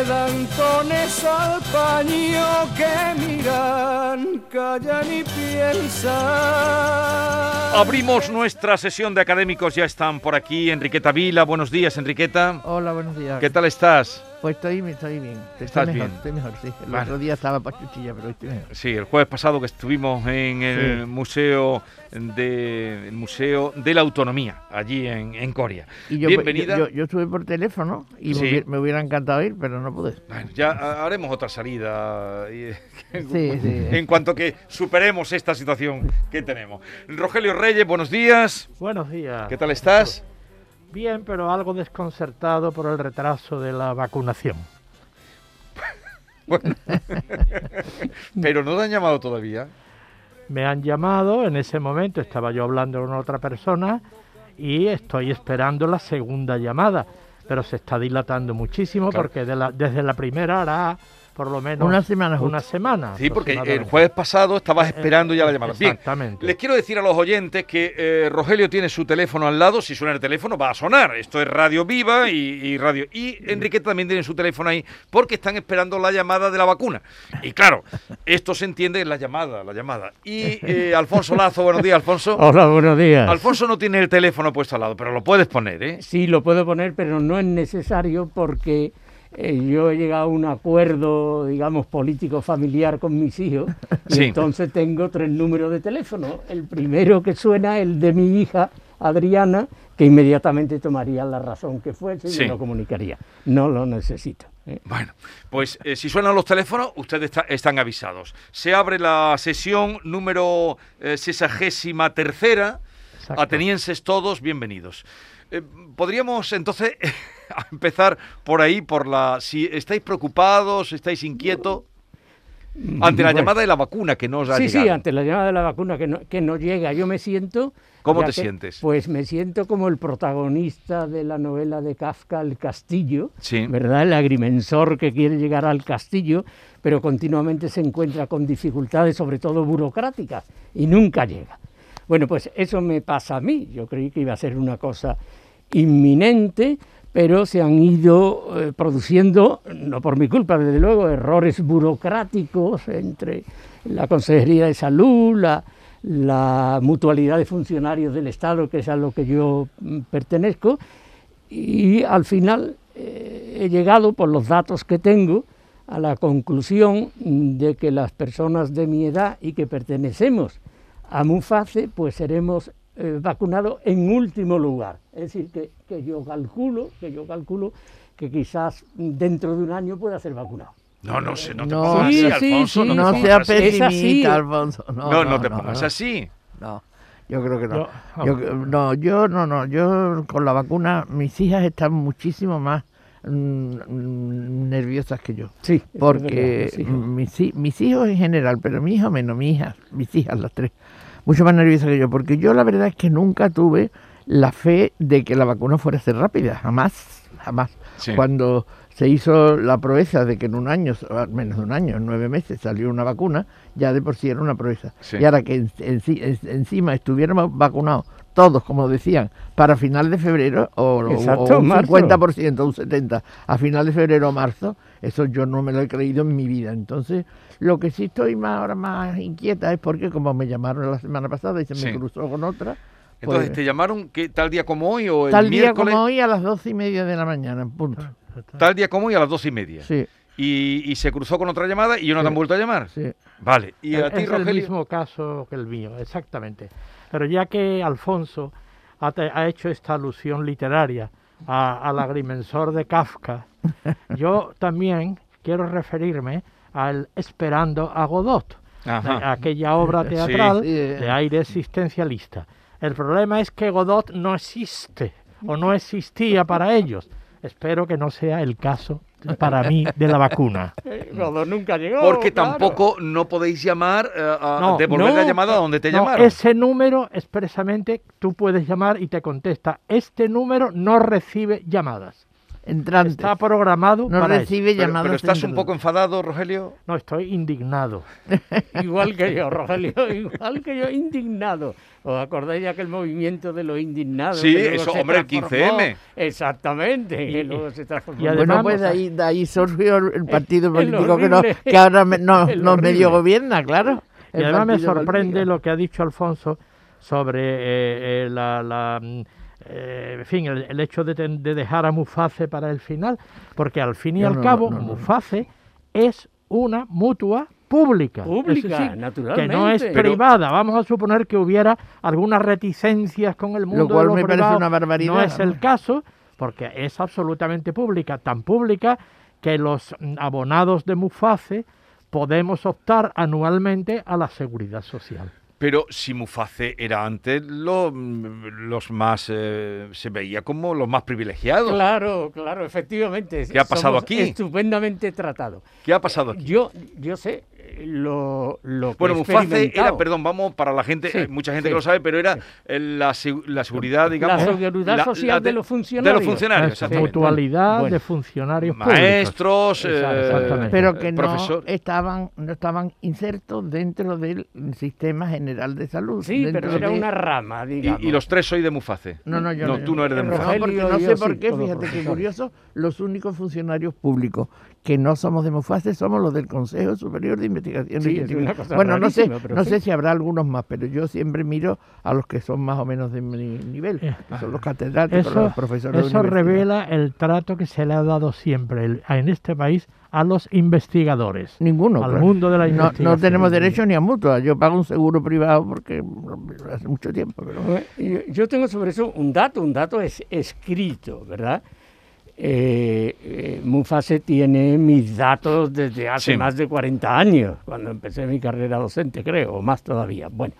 le dan tones al paño que miran, callan y piensan. Abrimos nuestra sesión de académicos, ya están por aquí. Enriqueta Vila, buenos días, Enriqueta. Hola, buenos días. ¿Qué tal estás? Pues estoy, estoy bien. Estoy ¿Estás mejor, bien? Estoy mejor, sí. El Vale. otro día estaba pachuchilla, pero hoy estoy mejor. Sí, el jueves pasado que estuvimos en el Sí. museo de el museo de la autonomía allí en, en Coria. Y yo, Bienvenida. Yo, yo, yo estuve por teléfono y Sí. me, hubiera, me hubiera encantado ir, pero no pude. Bueno, ya ha- haremos otra salida y- Sí, sí. en cuanto que superemos esta situación que tenemos. Rogelio Reyes, buenos días. Buenos días. ¿Qué tal estás? Bien, pero algo desconcertado por el retraso de la vacunación. Bueno. Pero no te han llamado todavía. Me han llamado, en ese momento estaba yo hablando con otra persona y estoy esperando la segunda llamada, pero se está dilatando muchísimo Claro. porque de la- desde la primera hará por lo menos Una semana justo. Una semana. Sí, porque el jueves pasado estabas esperando ya la eh, llamada. Bien, Exactamente. les quiero decir a los oyentes que eh, Rogelio tiene su teléfono al lado. Si suena el teléfono, va a sonar. Esto es Radio Viva y, y Radio. Y Enriqueta también tiene su teléfono ahí porque están esperando la llamada de la vacuna. Y claro, esto se entiende en la llamada, la llamada. Y eh, Alfonso Lazo, buenos días, Alfonso. Hola, buenos días. Alfonso no tiene el teléfono puesto al lado, pero lo puedes poner, ¿eh? Sí, lo puedo poner, pero no es necesario porque eh, yo he llegado a un acuerdo, digamos, político familiar con mis hijos y Sí. entonces tengo tres números de teléfono. El primero que suena, el de mi hija, Adriana, que inmediatamente tomaría la razón que fuese y Sí. me lo comunicaría. No lo necesito. ¿eh? Bueno, pues eh, si suenan los teléfonos, ustedes está- están avisados. Se abre la sesión número sesagésima tercera. Atenienses todos, bienvenidos. Podríamos entonces empezar por ahí, por la... Si estáis preocupados, estáis inquietos ante la Bueno. llamada de la vacuna que no os ha Sí, llegado. sí, ante la llamada de la vacuna que no, que no llega, yo me siento... ¿Cómo te que- sientes? Pues me siento como el protagonista de la novela de Kafka, El Castillo, Sí. ¿verdad? El agrimensor que quiere llegar al castillo, pero continuamente se encuentra con dificultades, sobre todo burocráticas, y nunca llega. Bueno, pues eso me pasa a mí. Yo creí que iba a ser una cosa inminente, pero se han ido eh, produciendo, no por mi culpa, desde luego, errores burocráticos entre la Consejería de Salud, la, la mutualidad de funcionarios del Estado, que es a lo que yo mm, pertenezco, y al final eh, he llegado, por los datos que tengo, a la conclusión de que las personas de mi edad y que pertenecemos a MUFACE, pues seremos eh, vacunados en último lugar. Es decir, que, que yo calculo, que yo calculo que quizás dentro de un año pueda ser vacunado. No, no sé, no te No, pongas sí, así, sí, Alfonso. sí, no No sea pesimista, Alfonso. No, No, no te pongas no. así. No, yo creo que no. Yo- no, yo no, no, yo con la vacuna, mis hijas están muchísimo más mm, mm, nerviosas que yo. Sí, Porque mis, mis hijos en general, pero mi hijo menos, mi hija, mis hijas las tres, mucho más nerviosas que yo, porque yo la verdad es que nunca tuve la fe de que la vacuna fuera a ser rápida, jamás, jamás. Sí. Cuando se hizo la proeza de que en un año, menos de un año, en nueve meses salió una vacuna, ya de por sí era una proeza. Sí. Y ahora que en- en- en- encima estuviéramos vacunados todos, como decían, para final de febrero o, Exacto, o un marzo. 50%, un 70%, a final de febrero o marzo, eso yo no me lo he creído en mi vida. Entonces, lo que sí estoy más, ahora más inquieta es porque como me llamaron la semana pasada y se me cruzó con otra, Entonces, pues, ¿te llamaron que tal día como hoy o el tal día miércoles? como hoy a las doce y media de la mañana, en punto. Tal día como hoy a las dos y media. Sí, Y, y se cruzó con otra llamada y yo no te han vuelto a llamar. sí. Vale. ¿Y a es ti, el Rogelio? mismo caso que el mío, exactamente. Pero ya que Alfonso ha, te- ha hecho esta alusión literaria a- al agrimensor de Kafka, yo también quiero referirme al Esperando a Godot, Ajá. aquella obra teatral sí, eh. de aire existencialista. El problema es que Godot no existe o no existía para ellos. Espero que no sea el caso para mí de la vacuna. Cuando nunca llegó. Porque claro. tampoco no podéis llamar eh, a No, devolver la llamada a donde te No, llamaron. ese número expresamente tú puedes llamar y te contesta, este número no recibe llamadas. Entrantes. está programado no para eso. recibe Pero, llamadas. pero estás un poco enfadado, Rogelio. No, estoy indignado. Igual que yo, Rogelio, igual que yo, indignado. ¿Os acordáis de aquel movimiento de los indignados? Sí, eso, hombre, el transformó? 15M. Exactamente, que Y- luego se transformó. y en- Bueno, además- pues de ahí, de ahí surgió el partido el político que, no, horrible- que ahora me- no, medio gobierna, claro. Y además me sorprende político. lo que ha dicho Alfonso sobre eh, eh, la, la, mm, eh, en fin, el, el hecho de, ten- de dejar a Muface para el final, porque al fin y al no, cabo no, no, no. Muface es una mutua pública. Pública, decir, naturalmente. Que no es Pero- privada. Vamos a suponer que hubiera algunas reticencias con el mundo cual de lo me parece una barbaridad, No es el caso, porque es absolutamente pública, tan pública que los mm, abonados de Muface podemos optar anualmente a la seguridad social. Pero si Muface era antes lo- los más... eh, se veía como los más privilegiados. Claro, claro, efectivamente. ¿Qué ha pasado somos aquí? Estupendamente tratado. ¿Qué ha pasado aquí? Yo, yo sé lo, lo que Bueno, Muface era, perdón, vamos para la gente, Sí, hay mucha gente sí, que lo sabe, pero era la, la seguridad, digamos. La seguridad social de los funcionarios. De los funcionarios, mutualidad Bueno. de funcionarios públicos. Maestros, eh, exactamente. pero que no profesor. estaban no estaban insertos dentro del sistema general de salud. Sí, pero era de- una rama, digamos. y los tres soy de Muface. No, no, yo no. yo tú no eres de no. No, Muface. porque no yo sé por qué, fíjate qué curioso, los únicos funcionarios públicos que no somos de Mufase somos los del Consejo Superior de Investigación Sí, es Científica. una cosa Bueno, no sé, no sí. sé si habrá algunos más, pero yo siempre miro a los que son más o menos de mi nivel, Eh, que son los catedráticos, Eso, los profesores de eso revela el trato que se le ha dado siempre el- en este país a los investigadores. Ninguno. al claro. mundo de la no, investigación. no tenemos derecho ni a mutua. Yo pago un seguro privado porque hace mucho tiempo. Pero... Yo tengo sobre eso un dato, un dato es escrito, ¿verdad? Eh, eh, Mufase tiene mis datos desde hace Sí. más de 40 años, cuando empecé mi carrera docente, creo, o más todavía. Bueno,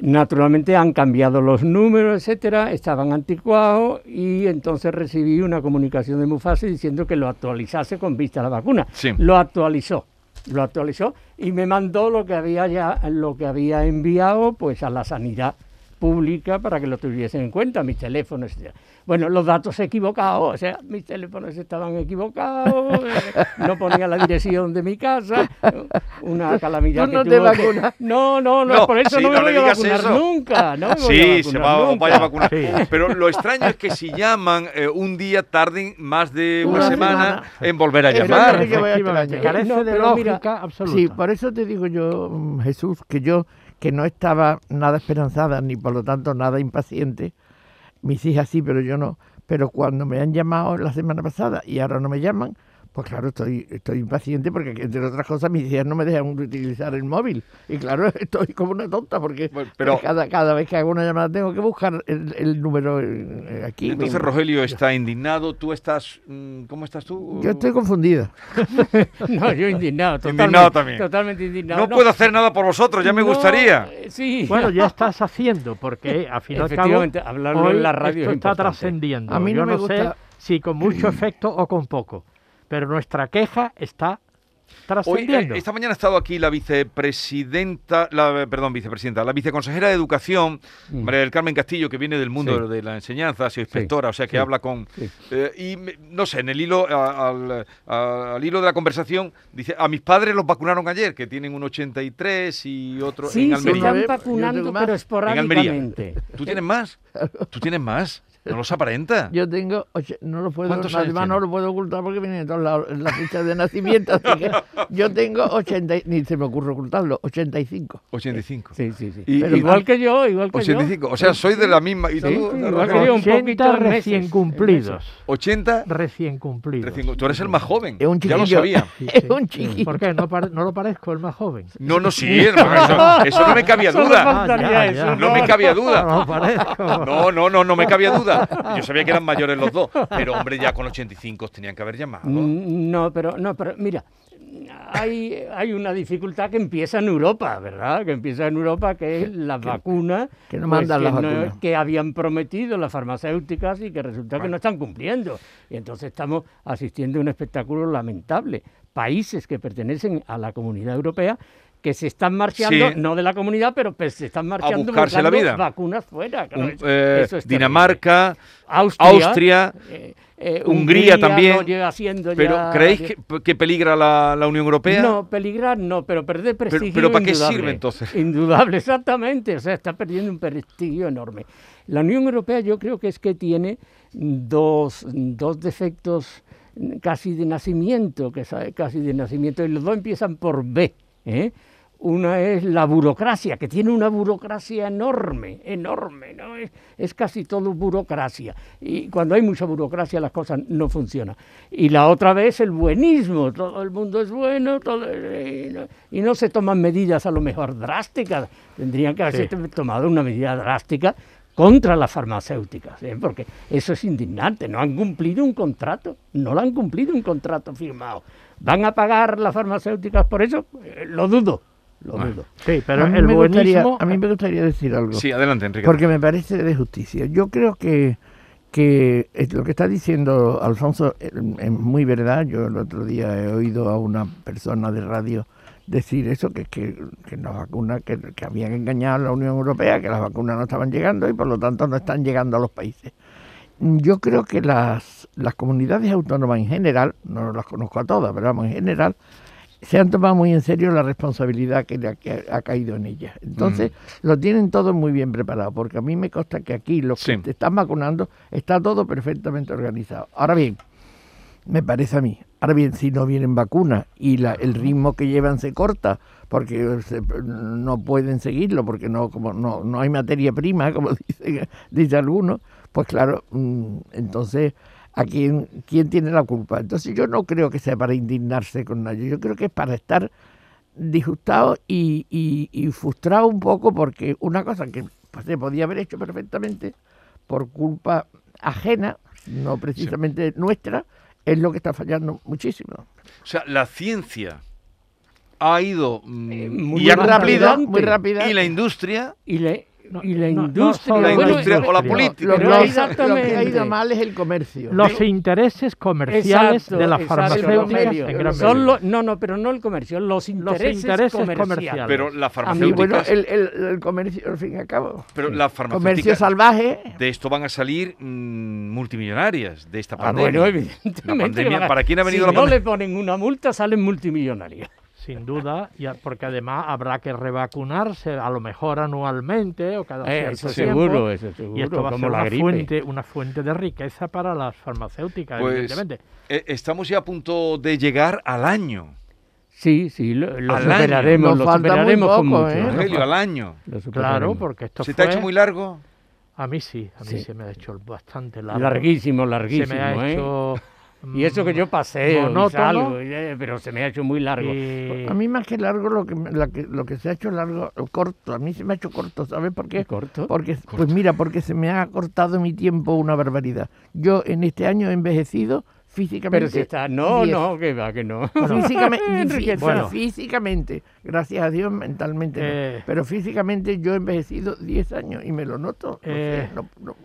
naturalmente han cambiado los números, etcétera, estaban anticuados y entonces recibí una comunicación de Mufase diciendo que lo actualizase con vista a la vacuna. Sí. Lo actualizó, lo actualizó y me mandó lo que había ya, lo que había enviado pues a la sanidad pública para que lo tuviesen en cuenta, mis teléfonos, etcétera. Bueno, los datos equivocados, o sea, mis teléfonos estaban equivocados, eh, no ponía la dirección de mi casa, una calamidad Tú que no te tuvo que- vacunas. No, no, no, No, por eso sí, no me no le voy a digas vacunar eso. nunca, no me voy a Sí, vacunar se va, nunca. vaya a vacunar. Sí. Pero lo extraño es que si llaman eh, un día, tarden más de una, Una semana, semana. en volver a llamar. que carece No, de pero mira, lógica absoluta. Sí, por eso te digo yo, mm, Jesús, que yo, que no estaba nada esperanzada, ni por lo tanto nada impaciente, mis hijas sí, pero yo no, pero cuando me han llamado la semana pasada y ahora no me llaman, pues claro, estoy, estoy impaciente porque, entre otras cosas, mis hijas no me dejan utilizar el móvil. Y claro, estoy como una tonta porque Bueno, pero- cada, cada vez que hago una llamada tengo que buscar el, el número eh, aquí. Entonces Rogelio está indignado, tú estás... mm, ¿Cómo estás tú? Yo estoy confundida. No, yo indignado, totalmente, Indignado también. totalmente indignado. No puedo hacer nada por vosotros, ya me No, gustaría. eh, Sí. Bueno, ya estás haciendo, porque al y al cabo, Efectivamente, hablarlo hoy en la radio esto es está trascendiendo. A mí no Yo me no sé gusta- si con mucho efecto o con poco, pero nuestra queja está Hoy, trascendiendo. eh, esta mañana ha estado aquí la vicepresidenta, la, perdón, vicepresidenta, la viceconsejera de Educación, Mm. María del Carmen Castillo, que viene del mundo Sí. de la enseñanza, ha sido inspectora, o sea que sí, habla con... sí. eh, y me- no sé, en el hilo, al, al hilo de la conversación, dice, a mis padres los vacunaron ayer, que tienen un 83 y otro Sí, en se Almería. Yo están tengo vacunando, pero En Almería. esporádicamente. ¿Tú tienes más? ¿Tú tienes más? No los aparenta. Yo tengo, oche- no lo puedo, ¿Cuántos años además no tiene? lo puedo ocultar porque viene de todos lados en la fecha de nacimiento, así que yo tengo 80, y- ni se me ocurre ocultarlo, 85. 85. Sí, sí, sí. Y- Pero igual que yo, igual que 85. yo. O sea, soy de la misma. ¿Y tú, Sí, igual que yo. un 80 poquito en recién meses, cumplidos. 80. Recién cumplidos. recién- Tú eres el más joven. Es un ya lo chiquillo. sabía. Sí, Es sí. un chiquillo. ¿Por qué? ¿No, pare- no lo parezco el más joven? No, no, sí, hermano, eso, eso no me cabía duda. Ah, ya, ya. No me cabía duda. No. No, no, no, no me cabía duda. Yo sabía que eran mayores los dos, pero hombre, ya con 85 tenían que haber llamado. Mm, No, pero no, pero mira, hay, hay una dificultad que empieza en Europa, ¿verdad? Que empieza en Europa, que es la vacuna que no mandan que, las no- vacunas. que habían prometido las farmacéuticas y que resulta que no están cumpliendo. Y entonces estamos asistiendo a un espectáculo lamentable. Países que pertenecen a la comunidad europea que se están marchando, Sí. no de la comunidad, pero pues, se están marchando buscarse la vida. vacunas fuera. claro, Un- eso- eh, eso. Dinamarca, Austria, Austria, eh, eh, Hungría también. siendo pero ya- ¿creéis que, que peligra la, la Unión Europea? No, peligrar no, pero perder prestigio pero ¿para qué sirve entonces? Indudable, exactamente. O sea, está perdiendo un prestigio enorme. La Unión Europea yo creo que es que tiene dos, dos defectos casi de nacimiento, que casi de nacimiento, y los dos empiezan por B. ¿eh? Una es la burocracia, que tiene una burocracia enorme, enorme, ¿no? Es, es casi todo burocracia. Y cuando hay mucha burocracia las cosas no funcionan. Y la otra vez el buenismo, todo el mundo es bueno todo- y, no, y no se toman medidas a lo mejor drásticas. Tendrían que haberse Sí. tomado una medida drástica contra las farmacéuticas, ¿eh? porque eso es indignante. No han cumplido un contrato, no lo han cumplido un contrato firmado. ¿Van a pagar las farmacéuticas por eso? Eh, lo dudo, lo Bueno. dudo. Sí, pero a, mí el me gustaría, a mí me gustaría decir algo. Sí, adelante, Enrique. Porque me parece de justicia. Yo creo que, que es lo que está diciendo Alfonso es, es muy verdad. Yo el otro día he oído a una persona de radio decir eso, que, que, que las vacunas, que, que habían engañado a la Unión Europea, que las vacunas no estaban llegando y por lo tanto no están llegando a los países. Yo creo que las, las comunidades autónomas en general, no las conozco a todas, pero vamos, en general, se han tomado muy en serio la responsabilidad que, le ha, que ha caído en ellas. Entonces, lo tienen todo muy bien preparado, porque a mí me consta que aquí los que te están vacunando está todo perfectamente organizado. Ahora bien, me parece a mí. Ahora bien, si no vienen vacunas y la, el ritmo que llevan se corta, porque se- no pueden seguirlo, porque no como no, no hay materia prima, como dice, dice alguno, pues claro, mm, entonces, ¿a quién, quién tiene la culpa? Entonces yo no creo que sea para indignarse con nadie, yo creo que es para estar disgustado y, y, y frustrado un poco, porque una cosa que pues, se podía haber hecho perfectamente por culpa ajena, no precisamente nuestra, es lo que está fallando muchísimo. O sea, la ciencia ha ido mm, Eh, muy y ha rápida, cumplido, muy rápida. y la industria Y, le- No, y la no, no industria... solo la bueno, industria o la política. Lo, Pero lo- lo exactamente. que ha ido mal es el comercio. Los intereses comerciales Exacto, de las farmacéuticas en gran Son no, no, pero no el comercio, los intereses, intereses comerciales. comerciales. pero la A mí, bueno, el, el- el comercio, al fin y al cabo. pero la Comercio farmacéutica salvaje. de esto van a salir mm, multimillonarias de esta Ah, pandemia. bueno, evidentemente. La pandemia, ¿para quién ha venido si la no le ponen una multa, salen multimillonarios. Sin duda, y a- porque además habrá que revacunarse a lo mejor anualmente o cada Eh, cierto eso tiempo. seguro, eso seguro, y esto va a ser la una gripe. fuente, una fuente de riqueza para las farmacéuticas, Pues evidentemente. eh, estamos ya a punto de llegar al año. Sí, sí, lo, lo Al año. superaremos, Nos lo falta muy superaremos con mucho. ¿eh? ¿eh? Rogelio, al año. Lo Claro, porque esto ¿Se fue... te ha hecho muy largo? A mí sí, a mí Sí. se me ha hecho bastante largo. Larguísimo, Se larguísimo, me ha ¿eh? hecho... Y eso que yo paseo monótono. salgo, pero se me ha hecho muy largo. A mí más que largo, lo que, la que, lo que se ha hecho largo, o corto, a mí se me ha hecho corto, ¿sabes por qué? ¿Corto? Porque, pues mira, porque se me ha cortado mi tiempo una barbaridad. Yo en este año he envejecido físicamente. Pero si está... No, diez. no, que va, que no. Físicamente, bueno. físicamente, gracias a Dios, mentalmente no. Eh. Pero físicamente yo he envejecido 10 años y me lo noto. No Eh. sé, no, no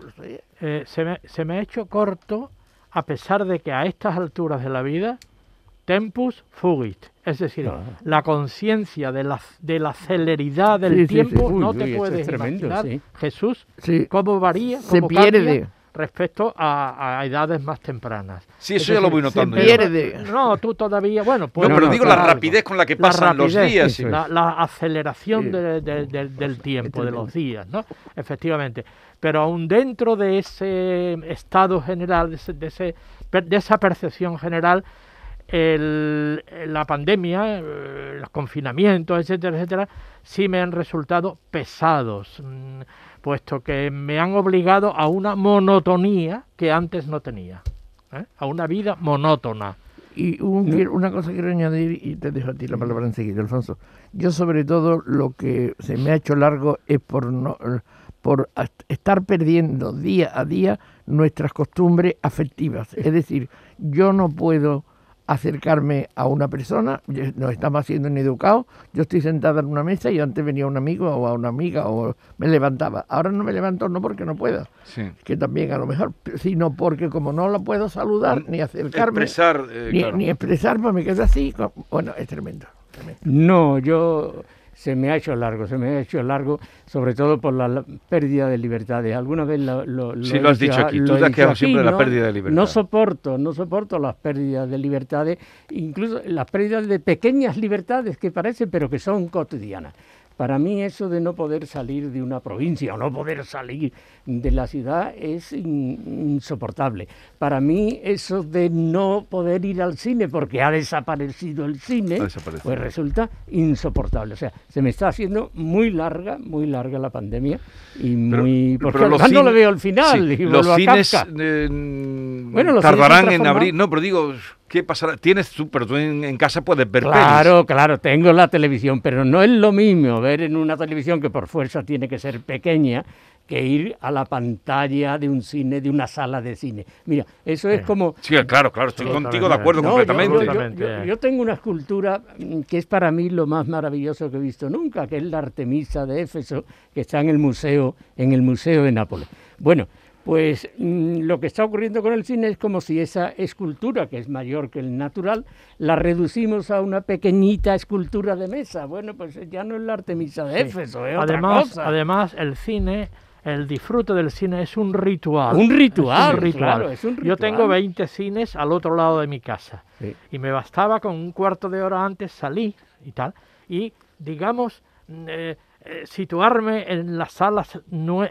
eh, se, me, se me ha hecho corto a pesar de que a estas alturas de la vida, tempus fugit, es decir, Ah. la conciencia de la, de la celeridad del Sí, tiempo, sí. Uy, no uy, te eso puedes es tremendo, imaginar, sí. Jesús, Sí. cómo varía, Se cómo cambia pierde. Respecto a, a edades más tempranas. Sí, Es eso ya lo voy notando. pierde. No, tú todavía, bueno, No, pues pero no, digo claro, la rapidez con la que pasan los rapidez, días. La, la aceleración Sí. de- de- de- del tiempo, de los días, ¿no? Efectivamente. Pero aún dentro de ese estado general, de, ese- de, ese- per- de esa percepción general, el- la pandemia, eh, los confinamientos, etcétera, etcétera, sí me han resultado pesados, mm, puesto que me han obligado a una monotonía que antes no tenía, ¿eh? a una vida monótona. Y un- una cosa quiero añadir y te dejo a ti la palabra enseguida, Alfonso. Yo sobre todo lo que se me ha hecho largo es por no por est- estar perdiendo día a día nuestras costumbres afectivas. Es decir, yo no puedo acercarme a una persona, nos estamos haciendo ineducados, yo estoy sentada en una mesa y antes venía un amigo o a una amiga o me levantaba. Ahora no me levanto no porque no pueda, Sí. que también a lo mejor, sino porque como no la puedo saludar ni acercarme, Expresar, eh, ni, claro. ni expresar, pues me quedo así. Bueno, es tremendo. No, yo se me ha hecho largo, se me ha hecho largo, sobre todo por la, la pérdida de libertades. Alguna vez lo, lo, Sí, he lo has dicho aquí, tú lo te has quedado siempre de la ¿no? pérdida de libertad. No soporto, no soporto las pérdidas de libertades, incluso las pérdidas de pequeñas libertades que parecen, pero que son cotidianas. Para mí eso de no poder salir de una provincia o no poder salir de la ciudad es in- insoportable. Para mí eso de no poder ir al cine porque ha desaparecido el cine, desaparecido. pues resulta insoportable. O sea, se me está haciendo muy larga, muy larga la pandemia y Pero- muy... Porque pero los no le veo el final. sí, y los cines eh, Bueno, los cines tardarán se en abrir. No, pero digo, ¿qué pasará? Tienes tú, pero tú en, en casa puedes ver Claro, claro, tengo la televisión, pero no es lo mismo ver en una televisión que por fuerza tiene que ser pequeña que ir a la pantalla de un cine, de una sala de cine. Mira, eso es como... Sí, claro, claro, estoy Sí, contigo de acuerdo No, yo- completamente. Yo, yo- Completamente. yo- yo tengo una escultura mm, que es para mí lo más maravilloso que he visto nunca, que es la Artemisa de Éfeso, que está en el museo, en el museo de Nápoles. Bueno, pues mm, lo que está ocurriendo con el cine es como si esa escultura, que es mayor que el natural, la reducimos a una pequeñita escultura de mesa. Bueno, pues ya no es la Artemisa de Éfeso, es otra Además, cosa. además, el cine, el disfrute del cine es un ritual. Un ritual, Es un ritual. claro, es un Yo tengo ritual. 20 cines al otro lado de mi casa. Sí. Y me bastaba con un cuarto de hora antes salir y tal. Y, digamos, eh, eh, situarme en las salas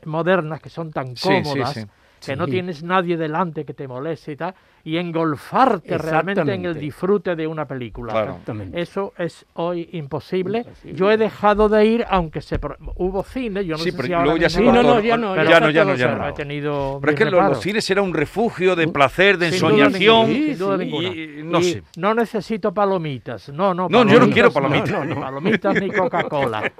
modernas que son tan Sí, sí, cómodas. sí. Que no tienes nadie delante que te moleste y tal, y engolfarte realmente en el disfrute de una película. Claro. Exactamente. Eso es hoy imposible. Imposible. Yo he dejado de ir, aunque se pro- hubo cine, yo no Sí, sé pero si ahora ya se Sí, no, ya no, Pero- ya no, ya todo no, ya cerrado. no. he tenido Pero es que los cines era un refugio de placer, de Sin ensoñación. sin duda y- no Y sé. no necesito palomitas. No, no. No, yo no quiero palomitas palomitas. no, no, palomitas ni Coca-Cola.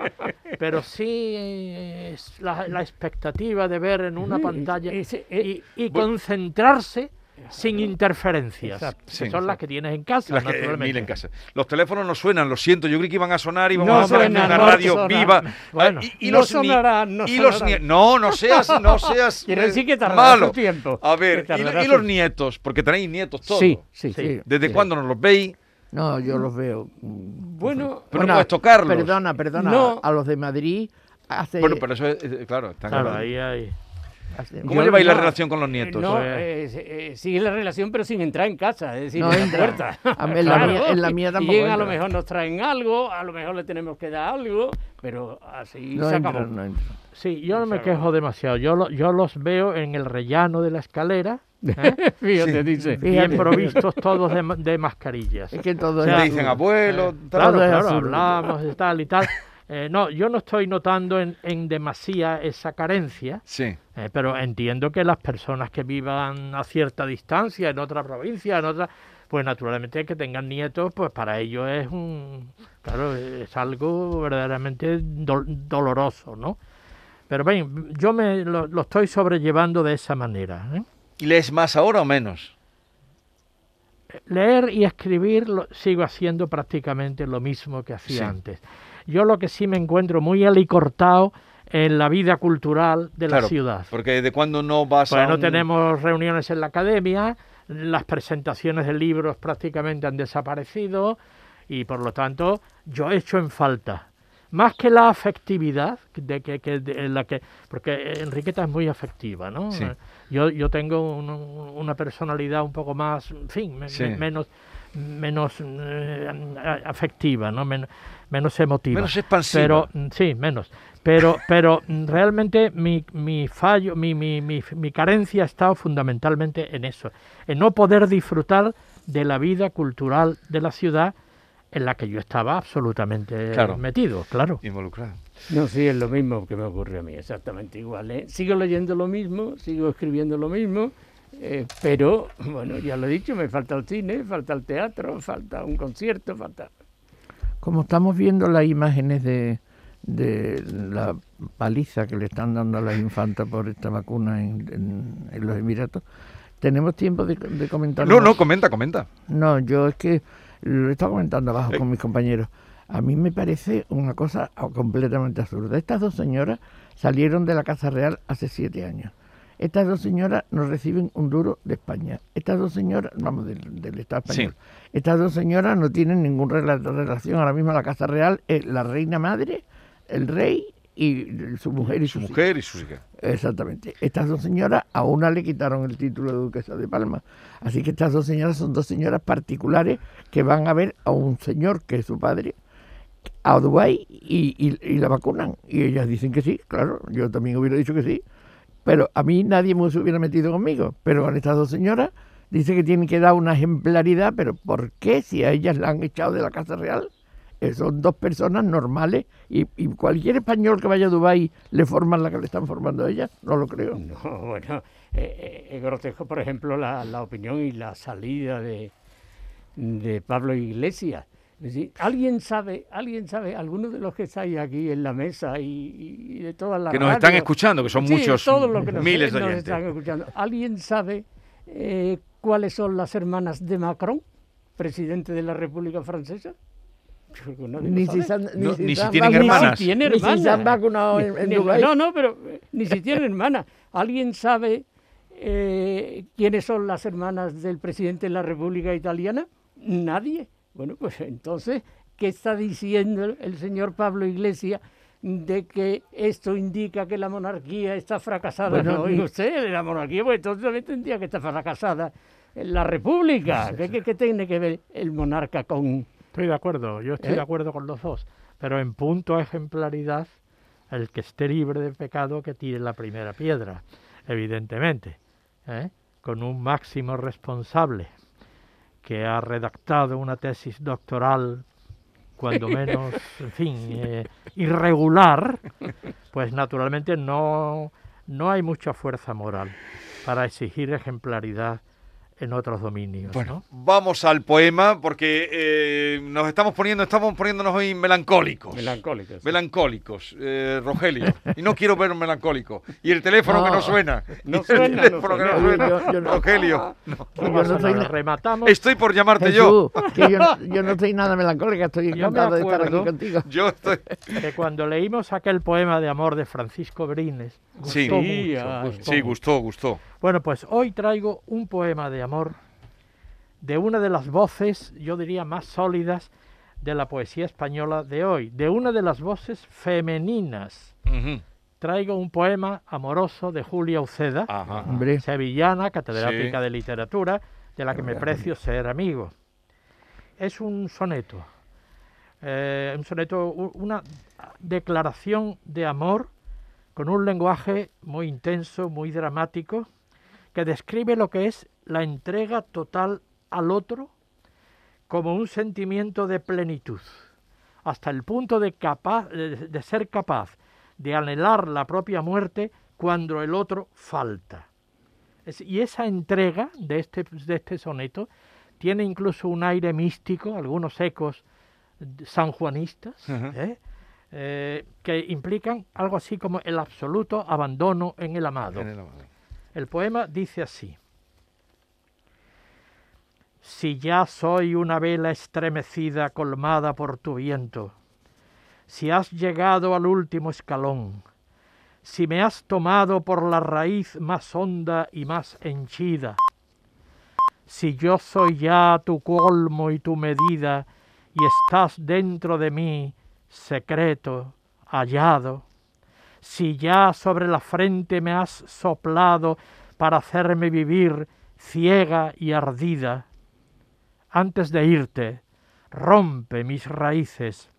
Pero sí es la, la expectativa de ver en una Sí, pantalla ese- eh, y, y concentrarse sin interferencias, Exacto, que sí, son las que tienes en casa, Las que, eh, naturalmente. mil en casa. Los teléfonos no suenan, lo siento. Yo creí que iban a sonar y vamos No a hacer suenan, una no radio viva. Bueno, Ah, y, y no los sonarán, no y los No, no seas, no seas. Quiere eh, decir que tardará malo. su tiempo. A ver, y, los nietos, porque tenéis nietos todos. Sí, sí, Sí. sí. ¿Desde Sí. cuándo nos los veis? No, yo los veo. Bueno, Pero no puedes tocarlos. Perdona, perdona. No. A los de Madrid hace. Bueno, pero eso es, eh, claro, están Claro, ahí hay. hace- ¿Cómo Yo lleváis la no, relación con los nietos? No, eh, eh, sigue la relación, pero sin entrar en casa, es decir, No en la entra. puerta. A mí en la mía- en la mía Y tampoco llegan, a lo entra. mejor nos traen algo, a lo mejor le tenemos que dar algo, pero así No se entra, acabó. no entra. Sí, yo no me quejo demasiado. Yo, lo- yo los veo en el rellano de la escalera, ¿eh? Fíjate, dice. bien Fíjate. provistos todos de, de mascarillas. Es que todo O sea, dicen abuelo, tal. Claro, claro, hablamos y tal y tal. Eh, no, yo no estoy notando en, en demasía esa carencia, Sí. eh, pero entiendo que las personas que vivan a cierta distancia en otra provincia, en otra, pues naturalmente que tengan nietos, pues para ellos es un, claro, es algo verdaderamente dol- doloroso, ¿no? Pero bien, yo me lo, lo estoy sobrellevando de esa manera. ¿eh? ¿Y lees más ahora o menos? leer y escribir lo- sigo haciendo prácticamente lo mismo que hacía Sí. antes. Yo lo que sí me encuentro muy alicortado en la vida cultural de la ciudad. Porque de cuando no vas Pues a. no un- tenemos reuniones en la academia, las presentaciones de libros prácticamente han desaparecido y por lo tanto yo echo en falta más que la afectividad de que, que de la que porque Enriqueta es muy afectiva, ¿no? Sí. Yo yo tengo un- una personalidad un poco más, en fin, Sí. me- menos menos eh, afectiva, ¿no? Men- menos emotiva. Menos expansiva. Pero sí, menos. Pero, pero realmente mi, mi fallo, mi, mi, mi, mi carencia ha estado fundamentalmente en eso, en no poder disfrutar de la vida cultural de la ciudad en la que yo estaba absolutamente Claro. metido, claro. Involucrado. No, sí, es lo mismo que me ocurre a mí, exactamente igual. ¿eh? Sigo leyendo lo mismo, sigo escribiendo lo mismo, eh, pero, bueno, ya lo he dicho, me falta el cine, falta el teatro, falta un concierto, falta... Como estamos viendo las imágenes de, de la paliza que le están dando a las infantas por esta vacuna en, en- en los Emiratos, ¿tenemos tiempo de, de comentar? No, no, comenta, comenta. No, yo es que lo he estado comentando abajo Eh. con mis compañeros. A mí me parece una cosa completamente absurda. Estas dos señoras salieron de la Casa Real hace siete años. Estas dos señoras nos reciben un duro de España. Estas dos señoras, vamos, del, del Estado español. Estas dos señoras no tienen ninguna relación. Ahora mismo la Casa Real es la reina madre, el rey y su mujer y Su sus mujer y sus hijas. Exactamente. Estas dos señoras, a una le quitaron el título de duquesa de Palma. Así que estas dos señoras son dos señoras particulares que van a ver a un señor que es su padre a Dubái y, y- y la vacunan. Y ellas dicen que sí, claro, yo también hubiera dicho que sí. Pero a mí nadie me hubiera metido conmigo. Pero con estas dos señoras dice que tienen que dar una ejemplaridad, pero ¿por qué si a ellas la han echado de la Casa Real? Eh, son dos personas normales y, cualquier español que vaya a Dubái le forman la que le están formando a ellas, no lo creo. No, bueno, eh, eh, es grotesco, por ejemplo, la, la opinión y la salida de, de Pablo Iglesias. ¿Alguien sabe, alguien sabe, alguno de los que estáis aquí en la mesa y, y de todas las Que nos están escuchando, que son Sí, muchos, todos los que nos, miles de nos están escuchando. ¿Alguien sabe eh, cuáles son las hermanas de Macron, presidente de la República Francesa? Ni si, ni tienen vacunado- hermanas. Ni si tiene Ni si se han vacunado en, en Ni- Dubái. No, no, pero eh, ni si tiene hermana. ¿Alguien sabe eh, quiénes son las hermanas del presidente de la República Italiana? Nadie. Bueno, pues entonces, ¿qué está diciendo el señor Pablo Iglesias de que esto indica que la monarquía está fracasada? Bueno, no, oiga usted, la monarquía, pues entonces también tendría que estar fracasada la República. ¿Qué, qué- qué tiene que ver el monarca con...? Estoy de acuerdo, yo estoy ¿Eh? de acuerdo con los dos. Pero en punto a ejemplaridad, el que esté libre de pecado que tire la primera piedra, evidentemente. ¿eh? Con un máximo responsable que ha redactado una tesis doctoral, cuando menos, en fin, eh, irregular, pues naturalmente no, no hay mucha fuerza moral para exigir ejemplaridad en otros dominios. Bueno, ¿no? vamos al poema porque eh, nos estamos poniendo, estamos poniéndonos hoy melancólicos. Melancólicos. Melancólicos, eh, Rogelio. Y no quiero ver melancólico. Y el teléfono que no No. suena. No el suena, no teléfono que no suena. suena. Yo- yo no- Rogelio. yo soy rematamos. Estoy por llamarte yo. Jesús, yo, no- yo no estoy nada melancólica, estoy encantado de estar aquí contigo. Yo estoy. que cuando leímos aquel poema de amor de Francisco Brines, gustó Sí. mucho, gustó Sí, mucho. gustó, gustó. Bueno, pues hoy traigo un poema de amor de una de las voces, yo diría, más sólidas de la poesía española de hoy, de una de las voces femeninas. Traigo un poema amoroso de Julia Uceda, Ajá. Sevillana, catedrática Sí. de literatura, de la que me precio ser amigo. Es un soneto, eh, un soneto, una declaración de amor con un lenguaje muy intenso, muy dramático, que describe lo que es la entrega total al otro como un sentimiento de plenitud, hasta el punto de, capaz, de, de ser capaz de anhelar la propia muerte cuando el otro falta. Es- y esa entrega de este, de este soneto tiene incluso un aire místico, algunos ecos sanjuanistas. ¿eh? Eh, que implican algo así como el absoluto abandono en el amado. En el amado. El poema dice así. Si ya soy una vela estremecida colmada por tu viento, si has llegado al último escalón, si me has tomado por la raíz más honda y más henchida, si yo soy ya tu colmo y tu medida, y estás dentro de mí, secreto, hallado, si ya sobre la frente me has soplado para hacerme vivir ciega y ardida, antes de irte, rompe mis raíces.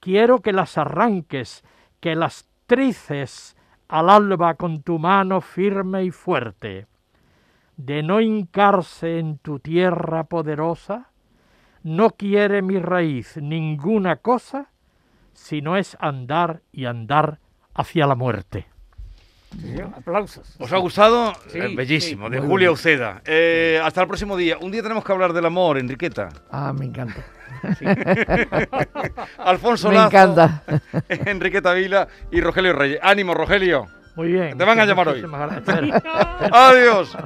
Quiero que las arranques, que las trices al alba con tu mano firme y fuerte. De no hincarse en tu tierra poderosa, no quiere mi raíz ninguna cosa, sino es andar y andar hacia la muerte. Aplausos. ¿Os ha gustado? Sí, Eh, bellísimo, sí. de Julia. Uceda. Eh, hasta el próximo día. Un día tenemos que hablar del amor, Enriqueta. ah, me encanta. Alfonso Me Lazo, encanta. Enriqueta Vila y Rogelio Reyes. Ánimo, Rogelio. Muy bien. Te van a llamar hoy. Adiós.